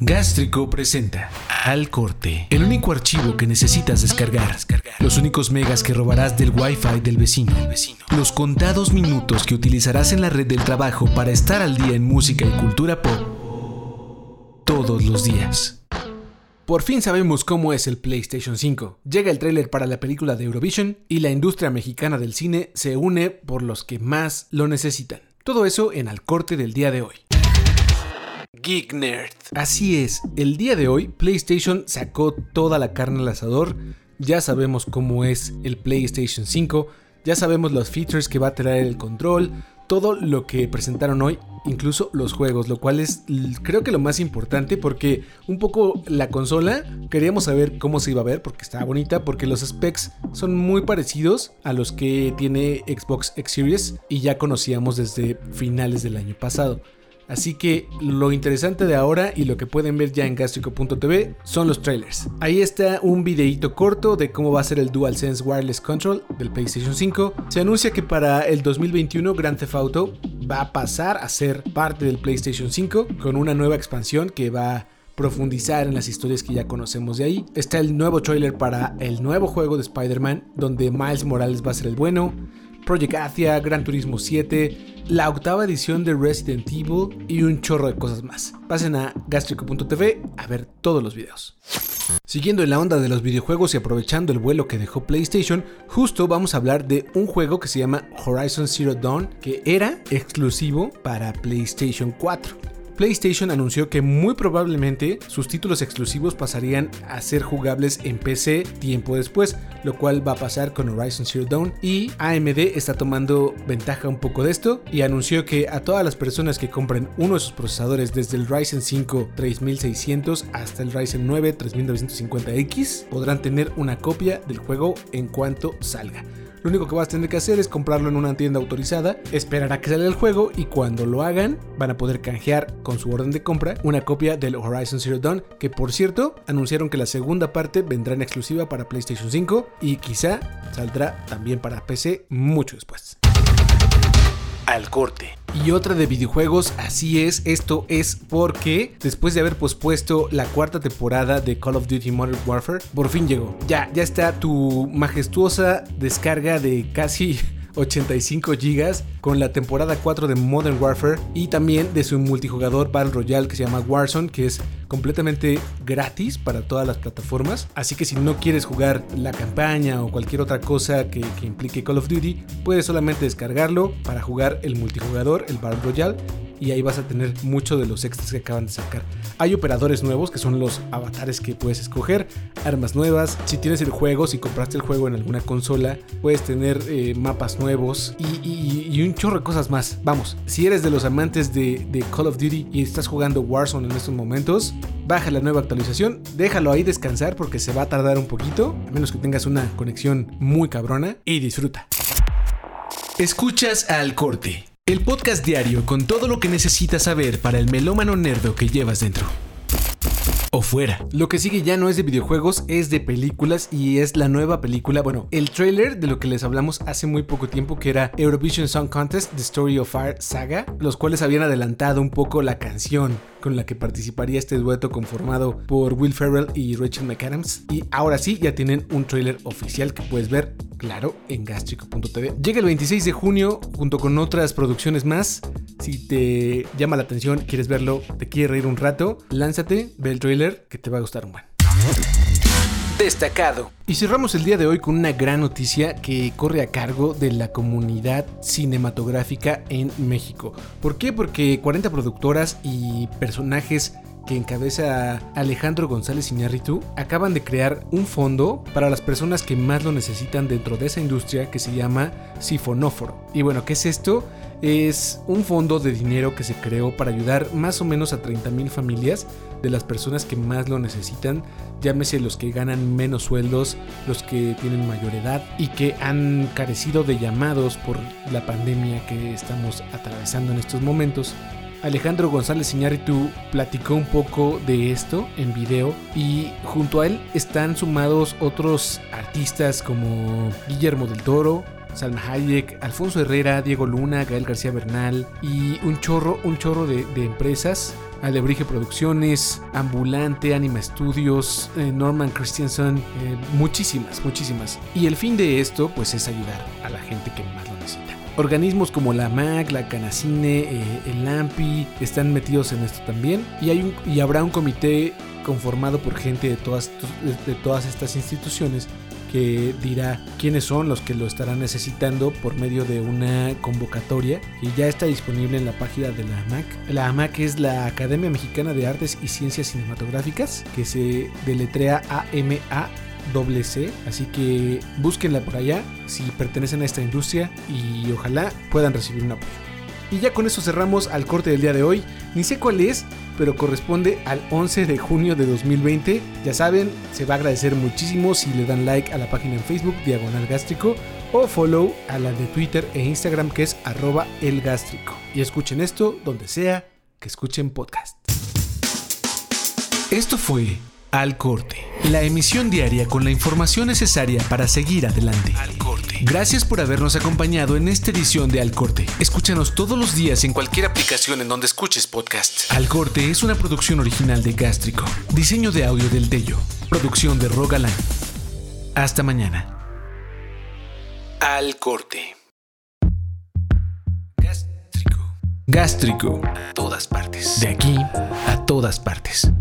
Gástrico presenta Al Corte, el único archivo que necesitas descargar, los únicos megas que robarás del Wi-Fi del vecino, los contados minutos que utilizarás en la red del trabajo para estar al día en música y cultura pop todos los días. Por fin sabemos cómo es el PlayStation 5. Llega el tráiler para la película de Eurovision y la industria mexicana del cine se une por los que más lo necesitan. Todo eso en Al Corte del día de hoy. Geek Nerd. Así es, el día de hoy PlayStation sacó toda la carne al asador. Ya sabemos cómo es el PlayStation 5, ya sabemos los features que va a traer el control, todo lo que presentaron hoy, incluso los juegos, lo cual es creo que lo más importante porque un poco la consola queríamos saber cómo se iba a ver porque estaba bonita, porque los specs son muy parecidos a los que tiene Xbox X Series y ya conocíamos desde finales del año pasado. Así que lo interesante de ahora y lo que pueden ver ya en gastrico.tv son los trailers. Ahí está un videíto corto de cómo va a ser el DualSense Wireless Control del PlayStation 5. Se anuncia que para el 2021 Grand Theft Auto va a pasar a ser parte del PlayStation 5 con una nueva expansión que va a profundizar en las historias que ya conocemos de ahí. Está el nuevo trailer para el nuevo juego de Spider-Man donde Miles Morales va a ser el bueno. Project Athia, Gran Turismo 7, la octava edición de Resident Evil y un chorro de cosas más. Pasen a gastrico.tv a ver todos los videos. Siguiendo en la onda de los videojuegos y aprovechando el vuelo que dejó PlayStation, justo vamos a hablar de un juego que se llama Horizon Zero Dawn, que era exclusivo para PlayStation 4. PlayStation anunció que muy probablemente sus títulos exclusivos pasarían a ser jugables en PC tiempo después, lo cual va a pasar con Horizon Zero Dawn y AMD está tomando ventaja un poco de esto y anunció que a todas las personas que compren uno de sus procesadores desde el Ryzen 5 3600 hasta el Ryzen 9 3950X podrán tener una copia del juego en cuanto salga. Lo único que vas a tener que hacer es comprarlo en una tienda autorizada, esperar a que salga el juego y cuando lo hagan van a poder canjear con su orden de compra una copia del Horizon Zero Dawn, que por cierto anunciaron que la segunda parte vendrá en exclusiva para PlayStation 5 y quizá saldrá también para PC mucho después. Al corte. Y otra de videojuegos, así es, esto es porque después de haber pospuesto la cuarta temporada de Call of Duty Modern Warfare, por fin llegó. Ya, ya está tu majestuosa descarga de casi 85 GB con la temporada 4 de Modern Warfare y también de su multijugador Battle Royale que se llama Warzone, que es completamente gratis para todas las plataformas. Así que si no quieres jugar la campaña o cualquier otra cosa que, que implique Call of Duty, puedes solamente descargarlo para jugar el multijugador, el Battle Royale y ahí vas a tener mucho de los extras que acaban de sacar. Hay operadores nuevos que son los avatares que puedes escoger, armas nuevas. Si tienes el juego, si compraste el juego en alguna consola, puedes tener eh, mapas nuevos y, un chorro de cosas más. Vamos, si eres de los amantes de, de Call of Duty y estás jugando Warzone en estos momentos, baja la nueva actualización, déjalo ahí descansar porque se va a tardar un poquito, a menos que tengas una conexión muy cabrona y disfruta. Escuchas al corte el podcast diario con todo lo que necesitas saber para el melómano nerdo que llevas dentro. O fuera. Lo que sigue ya no es de videojuegos, es de películas y es la nueva película, bueno, el trailer de lo que les hablamos hace muy poco tiempo que era Eurovision Song Contest, The Story of Fire Saga, los cuales habían adelantado un poco la canción con la que participaría este dueto conformado por Will Ferrell y Rachel McAdams. Y ahora sí, ya tienen un trailer oficial que puedes ver claro, en gastrico.tv. Llega el 26 de junio junto con otras producciones más. Si te llama la atención, quieres verlo, te quieres reír un rato, lánzate, ve el trailer que te va a gustar un buen. Destacado. Y cerramos el día de hoy con una gran noticia que corre a cargo de la comunidad cinematográfica en México. ¿Por qué? Porque 40 productoras y personajes que encabeza Alejandro González Iñárritu, acaban de crear un fondo para las personas que más lo necesitan dentro de esa industria que se llama Sifonóforo. Y bueno, ¿qué es esto? Es un fondo de dinero que se creó para ayudar más o menos a 30 mil familias de las personas que más lo necesitan, llámese los que ganan menos sueldos, los que tienen mayor edad y que han carecido de llamados por la pandemia que estamos atravesando en estos momentos. Alejandro González Iñárritu platicó un poco de esto en video y junto a él están sumados otros artistas como Guillermo del Toro, Salma Hayek, Alfonso Herrera, Diego Luna, Gael García Bernal y un chorro, un chorro de, empresas Alebrije Producciones, Ambulante, Anima Studios, eh, Norman Christiansen, eh, muchísimas, muchísimas. Y el fin de esto, pues es ayudar a la gente que más lo necesita. Organismos como la MAC, la Canacine, eh, el LAMPI están metidos en esto también. Y, hay y habrá un comité conformado por gente de todas, de todas estas instituciones que dirá quiénes son los que lo estarán necesitando por medio de una convocatoria que ya está disponible en la página de la AMAC. La AMAC es la Academia Mexicana de Artes y Ciencias Cinematográficas, que se deletrea AMA C, así que búsquenla por allá si pertenecen a esta industria y ojalá puedan recibir un apoyo. Y ya con eso cerramos al corte del día de hoy. Ni sé cuál es, pero corresponde al 11 de junio de 2020. Ya saben, se va a agradecer muchísimo si le dan like a la página en Facebook Diagonal Gástrico o follow a la de Twitter e Instagram que es arroba elgástrico. Y escuchen esto donde sea que escuchen podcast. Esto fue al Corte. La emisión diaria con la información necesaria para seguir adelante. Al Corte. Gracias por habernos acompañado en esta edición de Al Corte. Escúchanos todos los días en cualquier aplicación en donde escuches podcast. Al Corte es una producción original de Gástrico. Diseño de audio del Tello. Producción de Rogaland. Hasta mañana. Al Corte. Gástrico. Gástrico. A todas partes. De aquí a todas partes.